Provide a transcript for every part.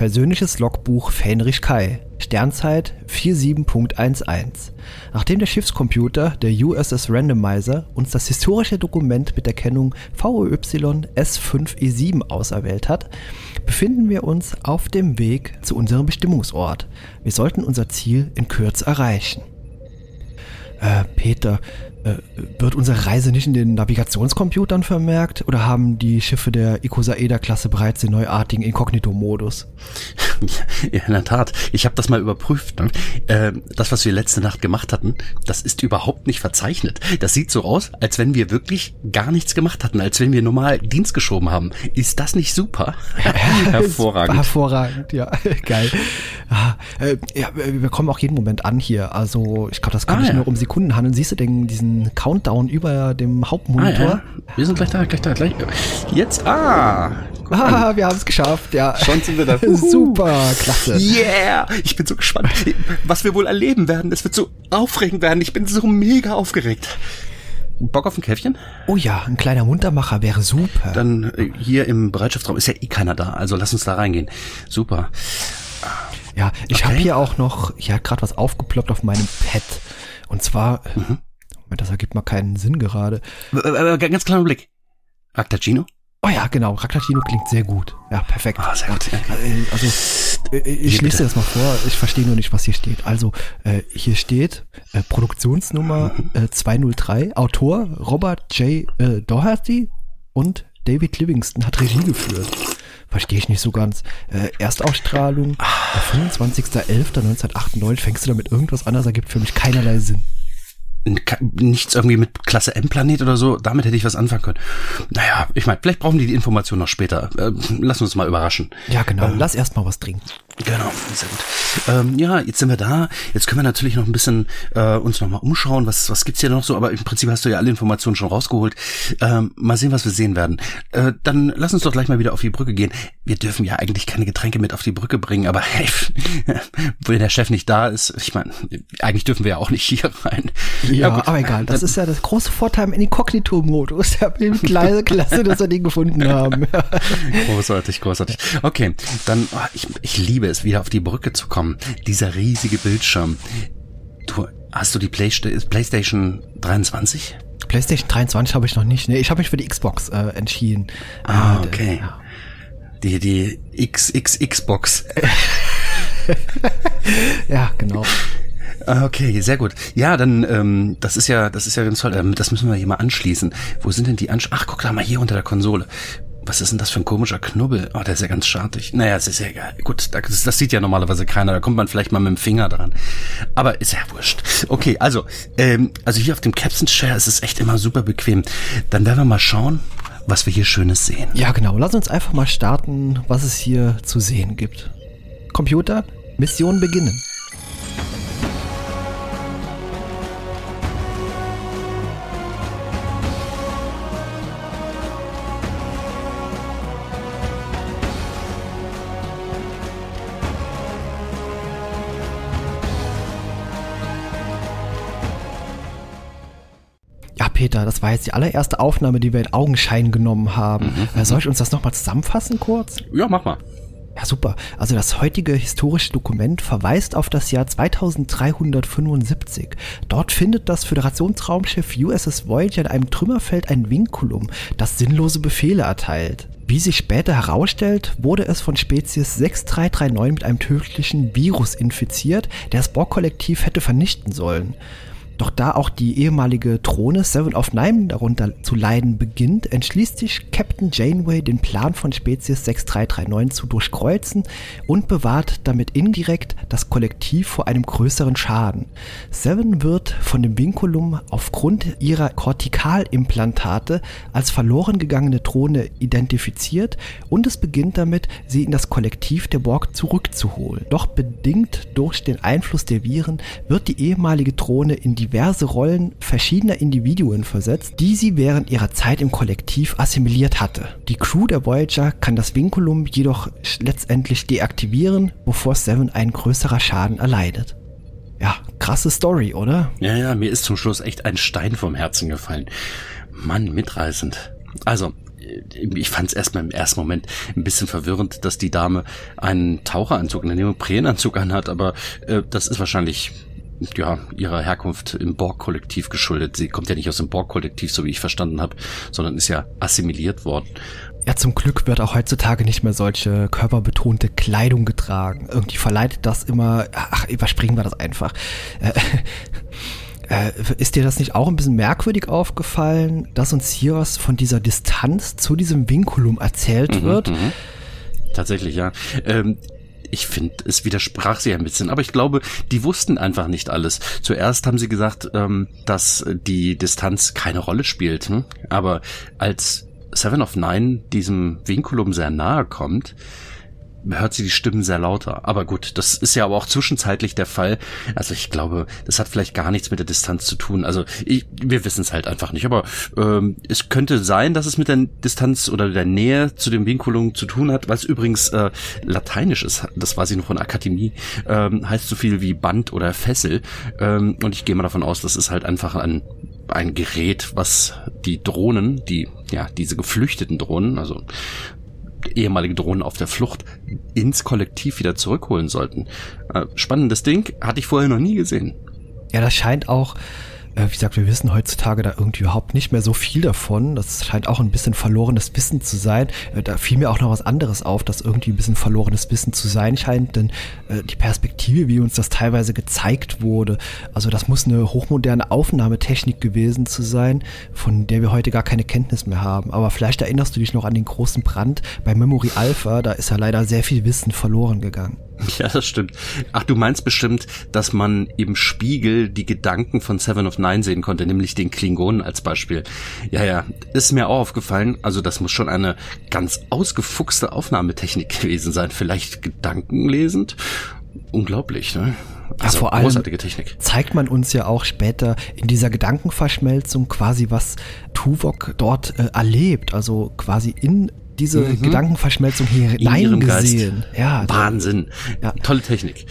Persönliches Logbuch Fähnrich Kai. Sternzeit 47.11. Nachdem der Schiffscomputer, der USS Randomizer, uns das historische Dokument mit der Kennung VOY S5E7 auserwählt hat, befinden wir uns auf dem Weg zu unserem Bestimmungsort. Wir sollten unser Ziel in Kürze erreichen. Äh, Peter, äh, wird unsere Reise nicht in den Navigationscomputern vermerkt oder haben die Schiffe der Icosaeda-Klasse bereits den neuartigen Inkognito-Modus? Ja, in der Tat. Ich habe das mal überprüft. Ne? Äh, das, was wir letzte Nacht gemacht hatten, das ist überhaupt nicht verzeichnet. Das sieht so aus, als wenn wir wirklich gar nichts gemacht hatten, als wenn wir normal Dienst geschoben haben. Ist das nicht super? Hervorragend. Hervorragend, ja. Geil. Ah, äh, ja, wir kommen auch jeden Moment an hier. Also ich glaube, das kann ah, nicht ja. nur um Sekunden handeln. Siehst du denn diesen Countdown über dem Hauptmonitor. Ah, ja. Wir sind gleich da, gleich da, gleich. Jetzt, ah. Ah, wir haben es geschafft, ja. Schon sind wir da. Super, klasse. Yeah, ich bin so gespannt, was wir wohl erleben werden. Es wird so aufregend werden. Ich bin so mega aufgeregt. Bock auf ein Käffchen? Oh ja, ein kleiner Muntermacher wäre super. Dann äh, hier im Bereitschaftsraum ist ja eh keiner da, also lass uns da reingehen. Super. Ja, ich okay. habe hier auch noch, hier hat gerade was aufgeploppt auf meinem Pad. Und zwar mhm. Das ergibt mal keinen Sinn gerade. Ganz kleiner Blick. Raktagino? Oh ja, genau. Raktagino klingt sehr gut. Ja, perfekt. Ah, sehr gut. Okay. Also, äh, ich hier lese dir das mal vor. Ich verstehe nur nicht, was hier steht. Also, äh, hier steht äh, Produktionsnummer äh, 203. Autor Robert J. Äh, Doherty und David Livingston hat Regie geführt. Verstehe ich nicht so ganz. Äh, Erstausstrahlung, ah. 25.11.1998. Fängst du damit irgendwas an? Das ergibt für mich keinerlei Sinn nichts irgendwie mit Klasse M-Planet oder so, damit hätte ich was anfangen können. Naja, ich meine, vielleicht brauchen die die Information noch später. Äh, lass uns mal überraschen. Ja, genau. Ähm, Lass erst mal was trinken. Genau, sehr gut. Ähm, ja, jetzt sind wir da. Jetzt können wir natürlich noch ein bisschen äh, uns noch mal umschauen. Was, was gibt's hier noch so? Aber im Prinzip hast du ja alle Informationen schon rausgeholt. Ähm, mal sehen, was wir sehen werden. Äh, dann lass uns doch gleich mal wieder auf die Brücke gehen. Wir dürfen ja eigentlich keine Getränke mit auf die Brücke bringen, aber hey, wenn der Chef nicht da ist, ich meine, eigentlich dürfen wir ja auch nicht hier rein. Ja, ja aber egal. Das ist ja das große Vorteil im Inkognito-Modus. Ja, kleine Klasse, dass wir den gefunden haben. großartig, großartig. Okay, dann, oh, ich, ich liebe es, wieder auf die Brücke zu kommen. Dieser riesige Bildschirm. Du, hast du die PlayStation 23? PlayStation 23 habe ich noch nicht. Nee, ich habe mich für die Xbox äh, entschieden. Ah, äh, okay. Ja. Die, die XXX-Box. ja, genau. Ah, okay, sehr gut. Ja, dann, ähm, das ist ja, das ist ja ganz toll. Ähm, das müssen wir hier mal anschließen. Wo sind denn die Ansch Ach, guck da mal hier unter der Konsole. Was ist denn das für ein komischer Knubbel? Oh, der ist ja ganz schartig. Naja, es ist ja egal. Gut, das, das sieht ja normalerweise keiner. Da kommt man vielleicht mal mit dem Finger dran. Aber ist ja wurscht. Okay, also, ähm, also hier auf dem Captain Chair ist es echt immer super bequem. Dann werden wir mal schauen, was wir hier Schönes sehen. Ja, genau. Lass uns einfach mal starten, was es hier zu sehen gibt. Computer, Mission beginnen. Peter, das war jetzt die allererste Aufnahme, die wir in Augenschein genommen haben. Mhm, äh, Soll ich uns das nochmal zusammenfassen kurz? Ja, mach mal. Ja, super. Also das heutige historische Dokument verweist auf das Jahr 2375. Dort findet das Föderationsraumschiff USS Voyager in einem Trümmerfeld ein Vinculum, das sinnlose Befehle erteilt. Wie sich später herausstellt, wurde es von Spezies 6339 mit einem tödlichen Virus infiziert, der das Borg-Kollektiv hätte vernichten sollen. Doch da auch die ehemalige Drohne Seven of Nine darunter zu leiden beginnt, entschließt sich Captain Janeway, den Plan von Spezies 6339 zu durchkreuzen und bewahrt damit indirekt das Kollektiv vor einem größeren Schaden. Seven wird von dem Vinculum aufgrund ihrer Kortikalimplantate als verloren gegangene Drohne identifiziert und es beginnt damit, sie in das Kollektiv der Borg zurückzuholen. Doch bedingt durch den Einfluss der Viren wird die ehemalige Drohne in die diverse Rollen verschiedener Individuen versetzt, die sie während ihrer Zeit im Kollektiv assimiliert hatte. Die Crew der Voyager kann das Vinculum jedoch letztendlich deaktivieren, bevor Seven ein größerer Schaden erleidet. Ja, krasse Story, oder? Ja, ja, mir ist zum Schluss echt ein Stein vom Herzen gefallen. Mann, mitreißend. Also, ich fand es erstmal im ersten Moment ein bisschen verwirrend, dass die Dame einen Taucheranzug, einen Neoprenanzug anhat, aber äh, das ist wahrscheinlich ja, ihrer Herkunft im Borg-Kollektiv geschuldet. Sie kommt ja nicht aus dem Borg-Kollektiv, so wie ich verstanden habe, sondern ist ja assimiliert worden. Ja, zum Glück wird auch heutzutage nicht mehr solche körperbetonte Kleidung getragen. Irgendwie verleitet das immer, ach, überspringen wir das einfach. Äh, äh, ist dir das nicht auch ein bisschen merkwürdig aufgefallen, dass uns hier was von dieser Distanz zu diesem Vinculum erzählt mhm, wird? Mhm. Tatsächlich, ja. Ähm, ich finde, es widersprach sie ein bisschen, aber ich glaube, die wussten einfach nicht alles. Zuerst haben sie gesagt, ähm, dass die Distanz keine Rolle spielt, hm? aber als Seven of Nine diesem Vinculum sehr nahe kommt, hört sie die Stimmen sehr lauter. Aber gut, das ist ja aber auch zwischenzeitlich der Fall. Also ich glaube, das hat vielleicht gar nichts mit der Distanz zu tun. Also ich, wir wissen es halt einfach nicht. Aber ähm, es könnte sein, dass es mit der Distanz oder der Nähe zu dem Vinculum zu tun hat, was übrigens äh, lateinisch ist. Das war sie noch von Akademie. Ähm, heißt so viel wie Band oder Fessel. Ähm, und ich gehe mal davon aus, das ist halt einfach ein ein Gerät, was die Drohnen, die ja diese geflüchteten Drohnen, also ehemalige Drohnen auf der Flucht ins Kollektiv wieder zurückholen sollten. Äh, spannendes Ding, hatte ich vorher noch nie gesehen. Ja, das scheint auch äh, wie gesagt, wir wissen heutzutage da irgendwie überhaupt nicht mehr so viel davon. Das scheint auch ein bisschen verlorenes Wissen zu sein. Äh, da fiel mir auch noch was anderes auf, dass irgendwie ein bisschen verlorenes Wissen zu sein scheint, denn äh, die Perspektive, wie uns das teilweise gezeigt wurde, also das muss eine hochmoderne Aufnahmetechnik gewesen zu sein, von der wir heute gar keine Kenntnis mehr haben. Aber vielleicht erinnerst du dich noch an den großen Brand bei Memory Alpha, da ist ja leider sehr viel Wissen verloren gegangen. Ja, das stimmt. Ach, du meinst bestimmt, dass man im Spiegel die Gedanken von Seven of Nine sehen konnte, nämlich den Klingonen als Beispiel. Ja, ja, ist mir auch aufgefallen. Also das muss schon eine ganz ausgefuchste Aufnahmetechnik gewesen sein. Vielleicht gedankenlesend. Unglaublich, ne? Also ja, vor allem großartige Technik. zeigt man uns ja auch später in dieser Gedankenverschmelzung quasi, was Tuvok dort äh, erlebt. Also quasi in diese mhm. Gedankenverschmelzung hier hineingesehen. Ja, Wahnsinn. Ja. Tolle Technik.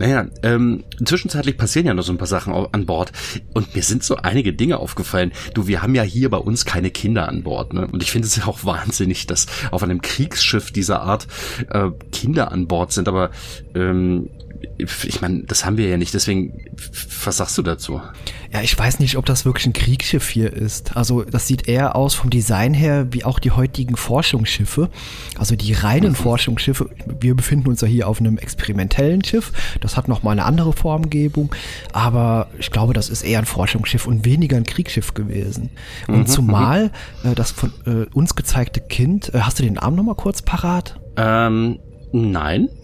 Naja, ähm, zwischenzeitlich passieren ja noch so ein paar Sachen an Bord. Und mir sind so einige Dinge aufgefallen. Du, wir haben ja hier bei uns keine Kinder an Bord. Ne? Und ich finde es ja auch wahnsinnig, dass auf einem Kriegsschiff dieser Art äh, Kinder an Bord sind. Aber ähm, ich meine, das haben wir ja nicht, deswegen, was sagst du dazu? Ja, ich weiß nicht, ob das wirklich ein Kriegsschiff hier ist. Also das sieht eher aus vom Design her wie auch die heutigen Forschungsschiffe. Also die reinen mhm. Forschungsschiffe. Wir befinden uns ja hier auf einem experimentellen Schiff. Das hat nochmal eine andere Formgebung. Aber ich glaube, das ist eher ein Forschungsschiff und weniger ein Kriegsschiff gewesen. Und mhm. zumal äh, das von äh, uns gezeigte Kind, äh, hast du den Namen nochmal kurz parat? Ähm, nein.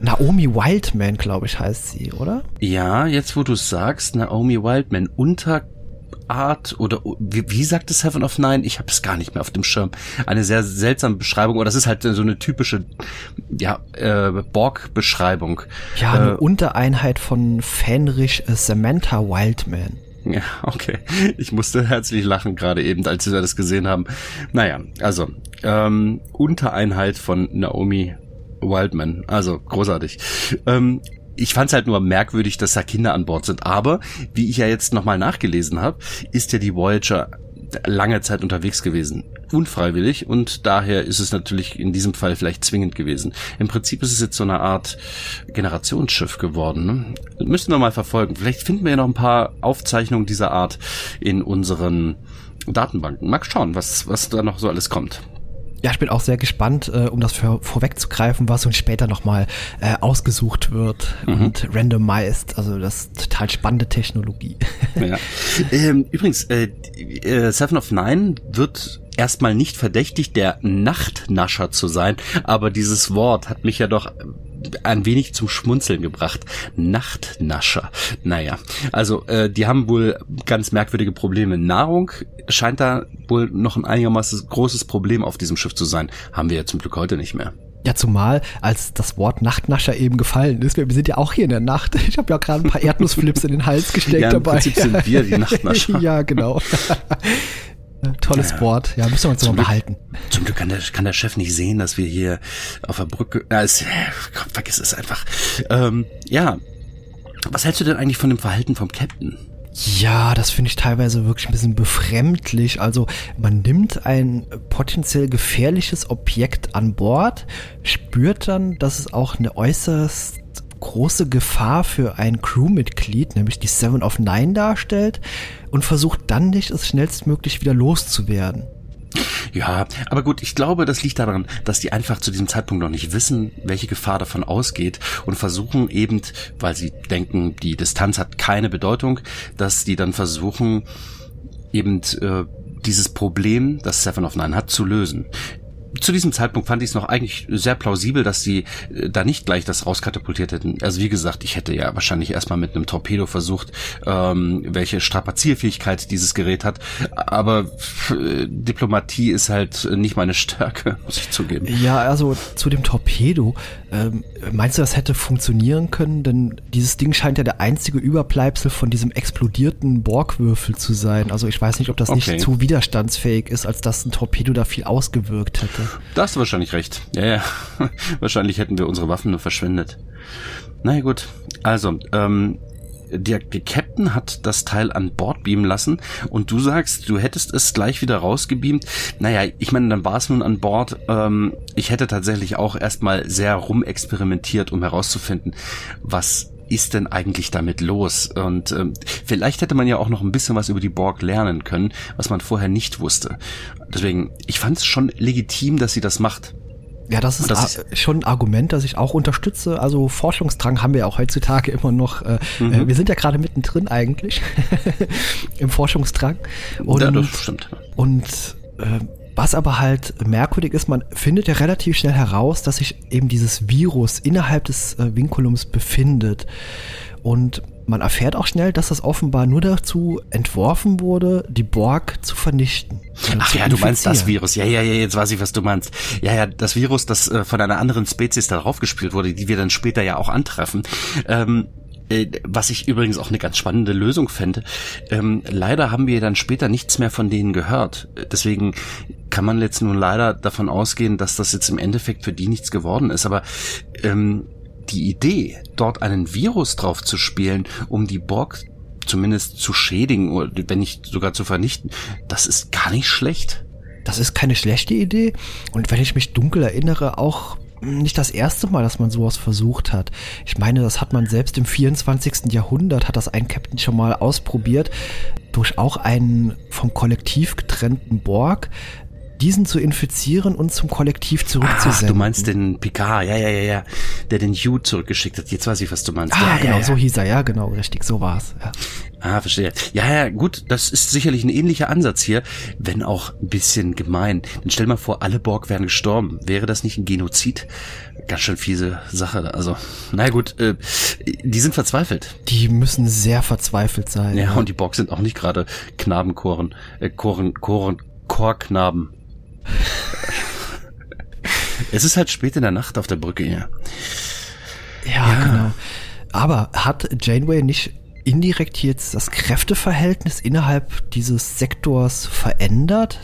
Naomi Wildman, glaube ich, heißt sie, oder? Ja, jetzt wo du sagst, Naomi Wildman, Unterart oder wie, wie sagt es Heaven of Nine? Ich habe es gar nicht mehr auf dem Schirm. Eine sehr seltsame Beschreibung, oder das ist halt so eine typische ja, äh, Borg-Beschreibung. Ja, eine äh, Untereinheit von Fenrich äh, Samantha Wildman. Ja, okay. Ich musste herzlich lachen gerade eben, als wir das gesehen haben. Naja, also ähm, Untereinheit von Naomi Wildman. Also großartig. Ähm, ich fand es halt nur merkwürdig, dass da Kinder an Bord sind. Aber wie ich ja jetzt nochmal nachgelesen habe, ist ja die Voyager lange Zeit unterwegs gewesen. Unfreiwillig und daher ist es natürlich in diesem Fall vielleicht zwingend gewesen. Im Prinzip ist es jetzt so eine Art Generationsschiff geworden. Ne? Müssen wir mal verfolgen. Vielleicht finden wir ja noch ein paar Aufzeichnungen dieser Art in unseren Datenbanken. Mag schauen, was, was da noch so alles kommt. Ja, ich bin auch sehr gespannt, äh, um das für, vorwegzugreifen, was uns später nochmal äh, ausgesucht wird mhm. und randomized. Also das ist total spannende Technologie. Ja. ähm, übrigens, äh, äh, Seven of Nine wird erstmal nicht verdächtig, der Nachtnascher zu sein, aber dieses Wort hat mich ja doch ein wenig zum Schmunzeln gebracht. Nachtnascher. Naja, also äh, die haben wohl ganz merkwürdige Probleme. Nahrung scheint da wohl noch ein einigermaßen großes Problem auf diesem Schiff zu sein. Haben wir ja zum Glück heute nicht mehr. Ja, zumal, als das Wort Nachtnascher eben gefallen ist, wir sind ja auch hier in der Nacht. Ich habe ja gerade ein paar Erdnussflips in den Hals gesteckt ja, im dabei. Prinzip sind wir die Nachtnascher. ja, genau. Tolles ja. Wort. Ja, müssen wir uns mal behalten. Zum Glück kann der, kann der Chef nicht sehen, dass wir hier auf der Brücke. Ja, es, komm, vergiss es einfach. Ähm, ja. Was hältst du denn eigentlich von dem Verhalten vom Captain? Ja, das finde ich teilweise wirklich ein bisschen befremdlich. Also man nimmt ein potenziell gefährliches Objekt an Bord, spürt dann, dass es auch eine äußerst große Gefahr für ein Crewmitglied, nämlich die Seven of Nine darstellt und versucht dann nicht, es schnellstmöglich wieder loszuwerden. Ja, aber gut, ich glaube, das liegt daran, dass die einfach zu diesem Zeitpunkt noch nicht wissen, welche Gefahr davon ausgeht und versuchen eben, weil sie denken, die Distanz hat keine Bedeutung, dass die dann versuchen, eben äh, dieses Problem, das Seven of Nine hat, zu lösen zu diesem Zeitpunkt fand ich es noch eigentlich sehr plausibel, dass sie äh, da nicht gleich das rauskatapultiert hätten. Also wie gesagt, ich hätte ja wahrscheinlich erstmal mit einem Torpedo versucht, ähm, welche Strapazierfähigkeit dieses Gerät hat. Aber Diplomatie ist halt nicht meine Stärke, muss ich zugeben. Ja, also zu dem Torpedo. Ähm, meinst du, das hätte funktionieren können? Denn dieses Ding scheint ja der einzige Überbleibsel von diesem explodierten Borgwürfel zu sein. Also ich weiß nicht, ob das okay. nicht zu widerstandsfähig ist, als dass ein Torpedo da viel ausgewirkt hätte. Da hast du wahrscheinlich recht. Ja, ja. wahrscheinlich hätten wir unsere Waffen nur verschwendet. Naja gut. Also, ähm, der, der Captain hat das Teil an Bord beamen lassen und du sagst, du hättest es gleich wieder rausgebeamt. Naja, ich meine, dann war es nun an Bord. Ähm, ich hätte tatsächlich auch erstmal sehr rumexperimentiert, um herauszufinden, was ist denn eigentlich damit los? Und ähm, vielleicht hätte man ja auch noch ein bisschen was über die Borg lernen können, was man vorher nicht wusste. Deswegen, ich fand es schon legitim, dass sie das macht. Ja, das ist, das ist schon ein Argument, das ich auch unterstütze. Also Forschungsdrang haben wir auch heutzutage immer noch. Äh, mhm. äh, wir sind ja gerade mittendrin eigentlich im Forschungsdrang. Und, ja, das stimmt. Und äh, was aber halt merkwürdig ist, man findet ja relativ schnell heraus, dass sich eben dieses Virus innerhalb des äh, Vinculums befindet. Und man erfährt auch schnell, dass das offenbar nur dazu entworfen wurde, die Borg zu vernichten. Ach ja, du meinst das Virus. Ja, ja, ja, jetzt weiß ich, was du meinst. Ja, ja, das Virus, das äh, von einer anderen Spezies darauf gespielt wurde, die wir dann später ja auch antreffen. Ähm, äh, was ich übrigens auch eine ganz spannende Lösung fände. Ähm, leider haben wir dann später nichts mehr von denen gehört. Deswegen kann man jetzt nun leider davon ausgehen, dass das jetzt im Endeffekt für die nichts geworden ist. Aber ähm, die Idee, dort einen Virus drauf zu spielen, um die Borg zumindest zu schädigen oder wenn nicht sogar zu vernichten, das ist gar nicht schlecht. Das ist keine schlechte Idee. Und wenn ich mich dunkel erinnere, auch nicht das erste Mal, dass man sowas versucht hat. Ich meine, das hat man selbst im 24. Jahrhundert, hat das ein Captain schon mal ausprobiert, durch auch einen vom Kollektiv getrennten Borg diesen zu infizieren und zum Kollektiv zurückzusenden. Ach, du meinst den Picard, ja, ja, ja, ja, der den Hugh zurückgeschickt hat. Jetzt weiß ich, was du meinst. Ah, ja, genau, ja, ja. so hieß er, ja, genau, richtig, so war's. Ja. Ah, verstehe. Ja, ja, gut, das ist sicherlich ein ähnlicher Ansatz hier, wenn auch ein bisschen gemein. Dann stell mal vor, alle Borg wären gestorben. Wäre das nicht ein Genozid? Ganz schön fiese Sache. Also, na gut, äh, die sind verzweifelt. Die müssen sehr verzweifelt sein. Ja, ja. und die Borg sind auch nicht gerade Knabenchoren, äh, Choren, Choren, Chorknaben. es ist halt spät in der Nacht auf der Brücke hier. Ja, ja, genau. Aber hat Janeway nicht indirekt jetzt das Kräfteverhältnis innerhalb dieses Sektors verändert?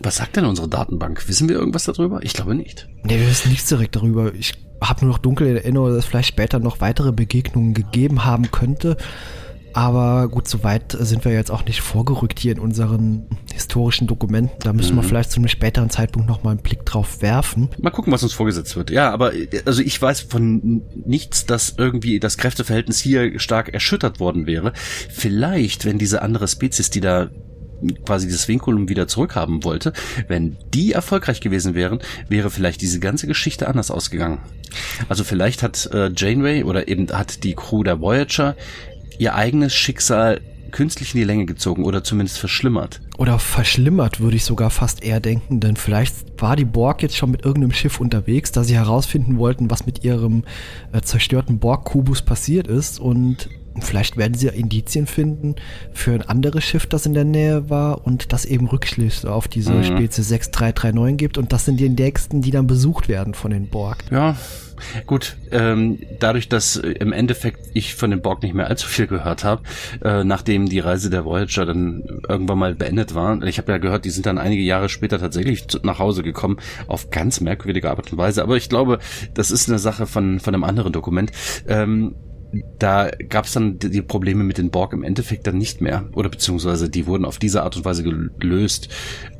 Was sagt denn unsere Datenbank? Wissen wir irgendwas darüber? Ich glaube nicht. Nee, wir wissen nichts direkt darüber. Ich habe nur noch dunkel in Erinnerung, dass es vielleicht später noch weitere Begegnungen gegeben haben könnte. Aber gut, so weit sind wir jetzt auch nicht vorgerückt hier in unseren historischen Dokumenten. Da müssen mhm. wir vielleicht zu einem späteren Zeitpunkt nochmal einen Blick drauf werfen. Mal gucken, was uns vorgesetzt wird. Ja, aber also ich weiß von nichts, dass irgendwie das Kräfteverhältnis hier stark erschüttert worden wäre. Vielleicht, wenn diese andere Spezies, die da quasi dieses Vinculum wieder zurückhaben wollte, wenn die erfolgreich gewesen wären, wäre vielleicht diese ganze Geschichte anders ausgegangen. Also vielleicht hat äh, Janeway oder eben hat die Crew der Voyager ihr eigenes Schicksal künstlich in die Länge gezogen oder zumindest verschlimmert. Oder verschlimmert, würde ich sogar fast eher denken, denn vielleicht war die Borg jetzt schon mit irgendeinem Schiff unterwegs, da sie herausfinden wollten, was mit ihrem äh, zerstörten Borg-Kubus passiert ist und vielleicht werden sie Indizien finden für ein anderes Schiff, das in der Nähe war und das eben Rückschlüsse auf diese mhm. Spezies 6339 gibt und das sind die nächsten, die dann besucht werden von den Borg. Ja, Gut, ähm, dadurch, dass äh, im Endeffekt ich von dem Borg nicht mehr allzu viel gehört habe, äh, nachdem die Reise der Voyager dann irgendwann mal beendet war. Ich habe ja gehört, die sind dann einige Jahre später tatsächlich nach Hause gekommen, auf ganz merkwürdige Art und Weise. Aber ich glaube, das ist eine Sache von, von einem anderen Dokument. Ähm, da gab es dann die Probleme mit den Borg im Endeffekt dann nicht mehr. Oder beziehungsweise die wurden auf diese Art und Weise gelöst.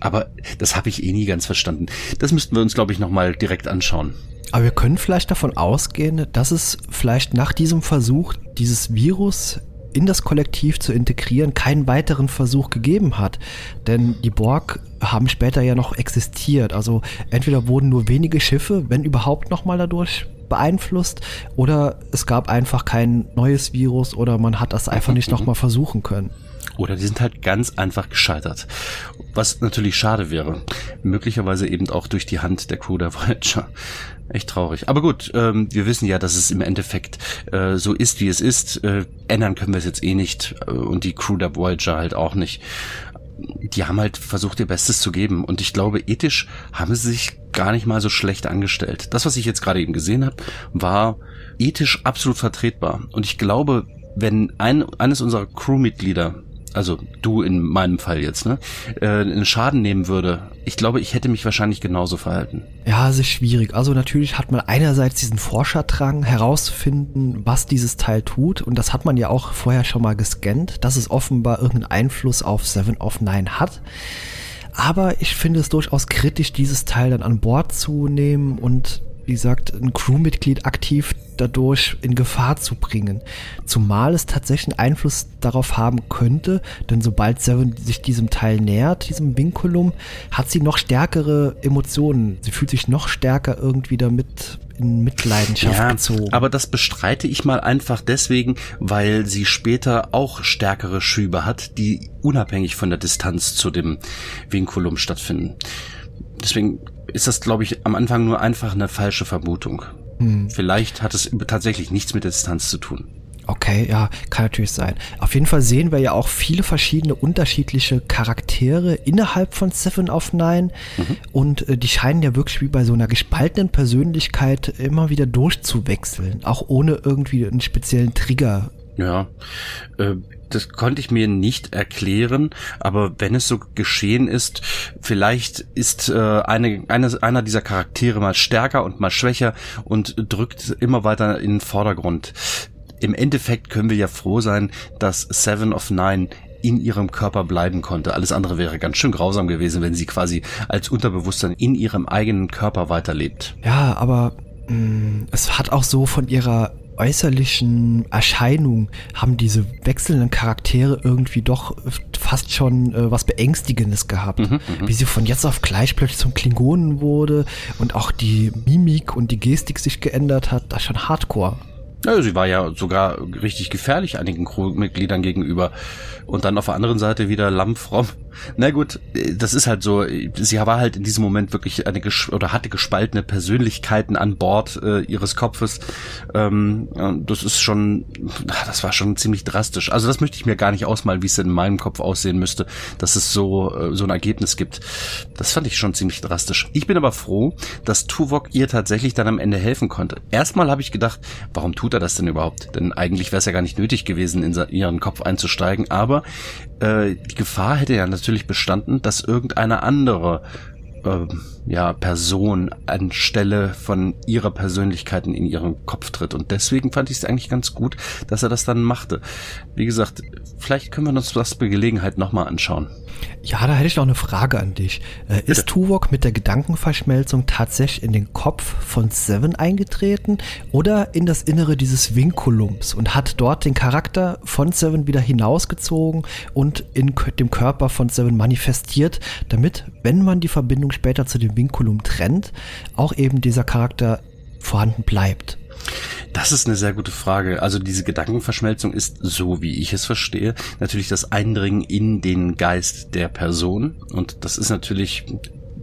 Aber das habe ich eh nie ganz verstanden. Das müssten wir uns, glaube ich, nochmal direkt anschauen. Aber wir können vielleicht davon ausgehen, dass es vielleicht nach diesem Versuch, dieses Virus in das Kollektiv zu integrieren, keinen weiteren Versuch gegeben hat. Denn die Borg haben später ja noch existiert. Also entweder wurden nur wenige Schiffe, wenn überhaupt nochmal dadurch beeinflusst oder es gab einfach kein neues Virus oder man hat das einfach nicht nochmal versuchen können. Oder die sind halt ganz einfach gescheitert. Was natürlich schade wäre. Möglicherweise eben auch durch die Hand der Crew der Voyager. Echt traurig. Aber gut, ähm, wir wissen ja, dass es im Endeffekt äh, so ist, wie es ist. Äh, ändern können wir es jetzt eh nicht. Äh, und die Crew der Voyager halt auch nicht. Die haben halt versucht, ihr Bestes zu geben. Und ich glaube, ethisch haben sie sich gar nicht mal so schlecht angestellt. Das, was ich jetzt gerade eben gesehen habe, war ethisch absolut vertretbar. Und ich glaube, wenn ein, eines unserer Crewmitglieder also du in meinem Fall jetzt, ne, äh, einen Schaden nehmen würde, ich glaube, ich hätte mich wahrscheinlich genauso verhalten. Ja, es ist schwierig. Also natürlich hat man einerseits diesen Forscherdrang herauszufinden, was dieses Teil tut. Und das hat man ja auch vorher schon mal gescannt, dass es offenbar irgendeinen Einfluss auf Seven of Nine hat. Aber ich finde es durchaus kritisch, dieses Teil dann an Bord zu nehmen und wie gesagt, ein Crewmitglied aktiv dadurch in Gefahr zu bringen. Zumal es tatsächlich einen Einfluss darauf haben könnte, denn sobald Seven sich diesem Teil nähert, diesem Vinculum, hat sie noch stärkere Emotionen. Sie fühlt sich noch stärker irgendwie damit in Mitleidenschaft ja, gezogen. Aber das bestreite ich mal einfach deswegen, weil sie später auch stärkere Schübe hat, die unabhängig von der Distanz zu dem Vinculum stattfinden. Deswegen ist das, glaube ich, am Anfang nur einfach eine falsche Vermutung. Hm. Vielleicht hat es tatsächlich nichts mit der Distanz zu tun. Okay, ja, kann natürlich sein. Auf jeden Fall sehen wir ja auch viele verschiedene unterschiedliche Charaktere innerhalb von Seven of Nine mhm. und äh, die scheinen ja wirklich wie bei so einer gespaltenen Persönlichkeit immer wieder durchzuwechseln, auch ohne irgendwie einen speziellen Trigger. Ja, äh, das konnte ich mir nicht erklären, aber wenn es so geschehen ist, vielleicht ist äh, eine, eine, einer dieser Charaktere mal stärker und mal schwächer und drückt immer weiter in den Vordergrund. Im Endeffekt können wir ja froh sein, dass Seven of Nine in ihrem Körper bleiben konnte. Alles andere wäre ganz schön grausam gewesen, wenn sie quasi als Unterbewusstsein in ihrem eigenen Körper weiterlebt. Ja, aber mh, mm, es hat auch so von ihrer äußerlichen Erscheinung haben diese wechselnden Charaktere irgendwie doch fast schon äh, was Beängstigendes gehabt. Mhm, mhm, Wie sie von jetzt auf gleich plötzlich zum Klingonen wurde und auch die Mimik und die Gestik sich geändert hat, das ist schon hardcore. Ja, sie war ja sogar richtig gefährlich einigen Crewmitgliedern gegenüber. Und dann auf der anderen Seite wieder lammfromm. Na gut, das ist halt so. Sie war halt in diesem Moment wirklich eine oder hatte gespaltene Persönlichkeiten an Bord äh, ihres Kopfes. Ähm, das ist schon, das war schon ziemlich drastisch. Also das möchte ich mir gar nicht ausmalen, wie es in meinem Kopf aussehen müsste, dass es so äh, so ein Ergebnis gibt. Das fand ich schon ziemlich drastisch. Ich bin aber froh, dass Tuvok ihr tatsächlich dann am Ende helfen konnte. Erstmal habe ich gedacht, warum tut er das denn überhaupt? Denn eigentlich wäre es ja gar nicht nötig gewesen, in ihren Kopf einzusteigen. Aber äh, die Gefahr hätte ja natürlich bestanden, dass irgendeine andere äh, ja, Person anstelle von ihrer Persönlichkeiten in ihren Kopf tritt. Und deswegen fand ich es eigentlich ganz gut, dass er das dann machte. Wie gesagt, vielleicht können wir uns das bei Gelegenheit nochmal anschauen. Ja, da hätte ich noch eine Frage an dich. Äh, ist Tuvok mit der Gedankenverschmelzung tatsächlich in den Kopf von Seven eingetreten oder in das Innere dieses Vinculums und hat dort den Charakter von Seven wieder hinausgezogen und in dem Körper von Seven manifestiert, damit, wenn man die Verbindung später zu dem dem Vinculum trennt, auch eben dieser Charakter vorhanden bleibt? Das ist eine sehr gute Frage. Also diese Gedankenverschmelzung ist, so wie ich es verstehe, natürlich das Eindringen in den Geist der Person. Und das ist natürlich,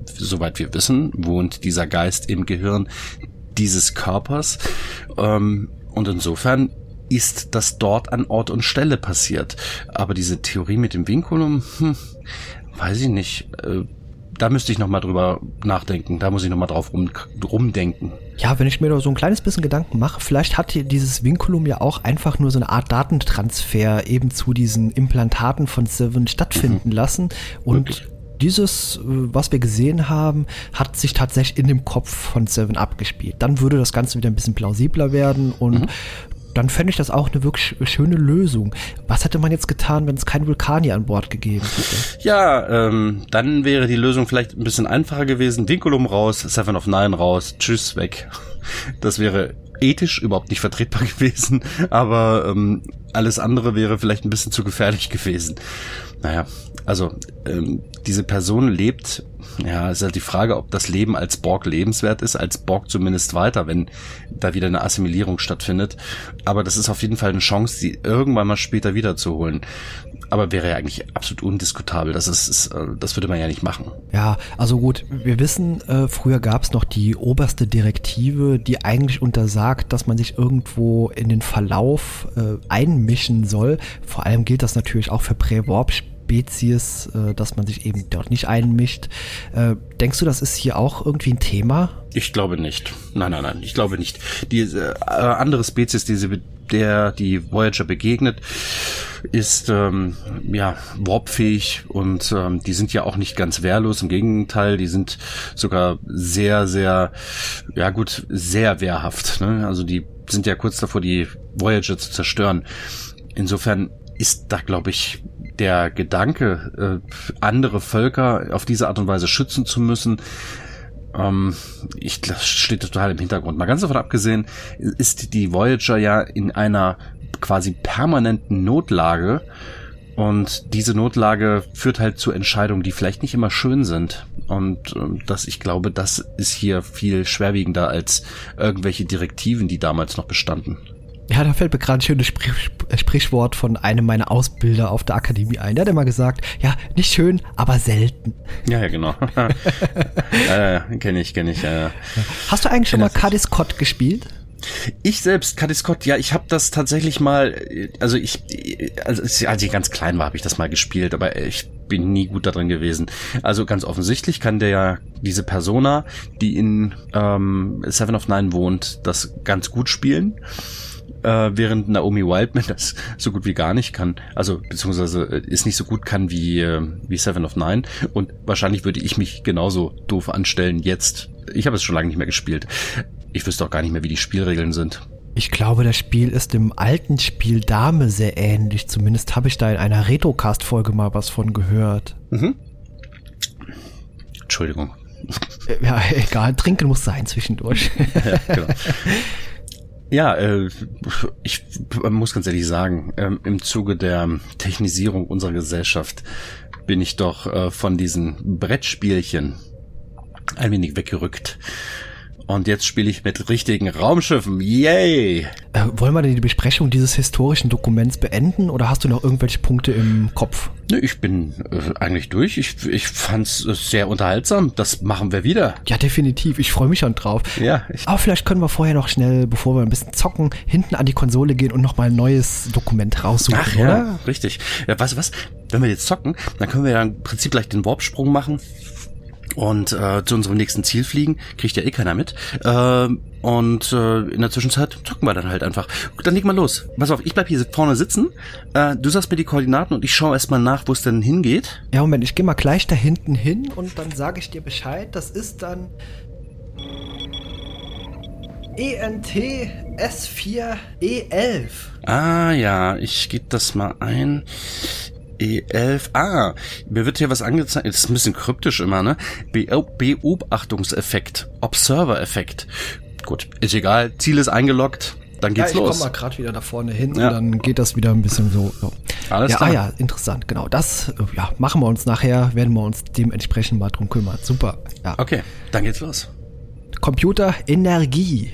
soweit wir wissen, wohnt dieser Geist im Gehirn dieses Körpers. Ähm, und insofern ist das dort an Ort und Stelle passiert. Aber diese Theorie mit dem Vinculum, hm, weiß ich nicht äh, da müsste ich nochmal drüber nachdenken. Da muss ich nochmal drauf rum, rumdenken. Ja, wenn ich mir da so ein kleines bisschen Gedanken mache, vielleicht hat dieses Vinculum ja auch einfach nur so eine Art Datentransfer eben zu diesen Implantaten von Seven stattfinden mhm. lassen und Wirklich? dieses, äh, was wir gesehen haben, hat sich tatsächlich in dem Kopf von Seven abgespielt. Dann würde das Ganze wieder ein bisschen plausibler werden und mhm dann fände ich das auch eine wirklich schöne Lösung. Was hätte man jetzt getan, wenn es keinen Vulkanier an Bord gegeben hätte? Ja, ähm, dann wäre die Lösung vielleicht ein bisschen einfacher gewesen. Vinculum raus, Seven of Nine raus, tschüss, weg. Das wäre ethisch überhaupt nicht vertretbar gewesen, aber ähm, alles andere wäre vielleicht ein bisschen zu gefährlich gewesen. Naja, also ähm, diese Person lebt, ja, ist halt die Frage, ob das Leben als Borg lebenswert ist, als Borg zumindest weiter, wenn da wieder eine Assimilierung stattfindet. Aber das ist auf jeden Fall eine Chance, sie irgendwann mal später wiederzuholen aber wäre ja eigentlich absolut undiskutabel. Das ist, ist, äh, das würde man ja nicht machen. Ja, also gut, wir wissen, äh, früher gab es noch die oberste Direktive, die eigentlich untersagt, dass man sich irgendwo in den Verlauf äh, einmischen soll. Vor allem gilt das natürlich auch für Prä-Warp-Spiele. Spezies, äh, dass man sich eben dort nicht einmischt. Äh, denkst du, das ist hier auch irgendwie ein Thema? Ich glaube nicht. Nein, nein, nein, ich glaube nicht. Die äh, andere Spezies, die der die Voyager begegnet, ist ähm, ja warpfähig und ähm, die sind ja auch nicht ganz wehrlos. Im Gegenteil, die sind sogar sehr, sehr, ja gut, sehr wehrhaft. Ne? Also die sind ja kurz davor, die Voyager zu zerstören. Insofern ist da, glaube ich, der Gedanke, äh, andere Völker auf diese Art und Weise schützen zu müssen, ähm, ich, das steht total im Hintergrund. Mal ganz davon abgesehen, ist die Voyager ja in einer quasi permanenten Notlage und diese Notlage führt halt zu Entscheidungen, die vielleicht nicht immer schön sind. Und ähm, das, ich glaube, das ist hier viel schwerwiegender als irgendwelche Direktiven, die damals noch bestanden. Ja, da fällt mir gerade ein schönes Sprich Sprichwort von einem meiner Ausbilder auf der Akademie ein. Der hat immer gesagt, ja, nicht schön, aber selten. Ja, ja, genau. äh, kenne ich, kenne ich. Äh, Hast du eigentlich schon mal Cady Scott gespielt? Ich selbst, Cady Scott, ja, ich habe das tatsächlich mal, also ich, also als ich ganz klein war, habe ich das mal gespielt, aber ich bin nie gut darin gewesen. Also ganz offensichtlich kann der ja diese Persona, die in ähm, Seven of Nine wohnt, das ganz gut spielen äh, während Naomi Wildman das so gut wie gar nicht kann. Also beziehungsweise äh, ist nicht so gut kann wie, äh, wie Seven of Nine. Und wahrscheinlich würde ich mich genauso doof anstellen jetzt. Ich habe es schon lange nicht mehr gespielt. Ich wüsste auch gar nicht mehr, wie die Spielregeln sind. Ich glaube, das Spiel ist dem alten Spiel Dame sehr ähnlich. Zumindest habe ich da in einer Retrocast-Folge mal was von gehört. Mhm. Entschuldigung. Ja, egal. Trinken muss sein zwischendurch. ja, genau. Ja, äh, ich muss ganz ehrlich sagen, ähm, im Zuge der Technisierung unserer Gesellschaft bin ich doch äh, von diesen Brettspielchen ein wenig weggerückt. Und jetzt spiele ich mit richtigen Raumschiffen. Yay! Äh, wollen wir denn die Besprechung dieses historischen Dokuments beenden oder hast du noch irgendwelche Punkte im Kopf? Ne, ich bin äh, eigentlich durch. Ich, ich fand es äh, sehr unterhaltsam. Das machen wir wieder. Ja, definitiv. Ich freue mich schon drauf. Ja. Aber vielleicht können wir vorher noch schnell, bevor wir ein bisschen zocken, hinten an die Konsole gehen und nochmal ein neues Dokument raussuchen, Ach, oder? Ja, richtig. Ja, was, was? Wenn wir jetzt zocken, dann können wir ja im Prinzip gleich den Warpsprung machen und äh, zu unserem nächsten Ziel fliegen. Kriegt ja eh keiner mit. Äh, und äh, in der Zwischenzeit zocken wir dann halt einfach. Dann leg mal los. Pass auf, ich bleib hier vorne sitzen. Äh, du sagst mir die Koordinaten und ich schaue erstmal nach, wo es denn hingeht. Ja, Moment, ich gehe mal gleich da hinten hin und dann sage ich dir Bescheid. Das ist dann ENT S4 E11. Ah ja, ich gebe das mal ein. E11. Ah, mir wird hier was angezeigt. Das ist ein bisschen kryptisch immer, ne? Beobachtungseffekt. Observer-Effekt. Gut, ist egal. Ziel ist eingeloggt. Dann geht's ja, ich los. Ich komme mal gerade wieder da vorne hin ja. und dann geht das wieder ein bisschen so. so. Alles ja, klar. Ah ja, interessant. Genau, das ja, machen wir uns nachher, werden wir uns dementsprechend mal drum kümmern. Super. Ja. Okay, dann geht's los. Computer Energie.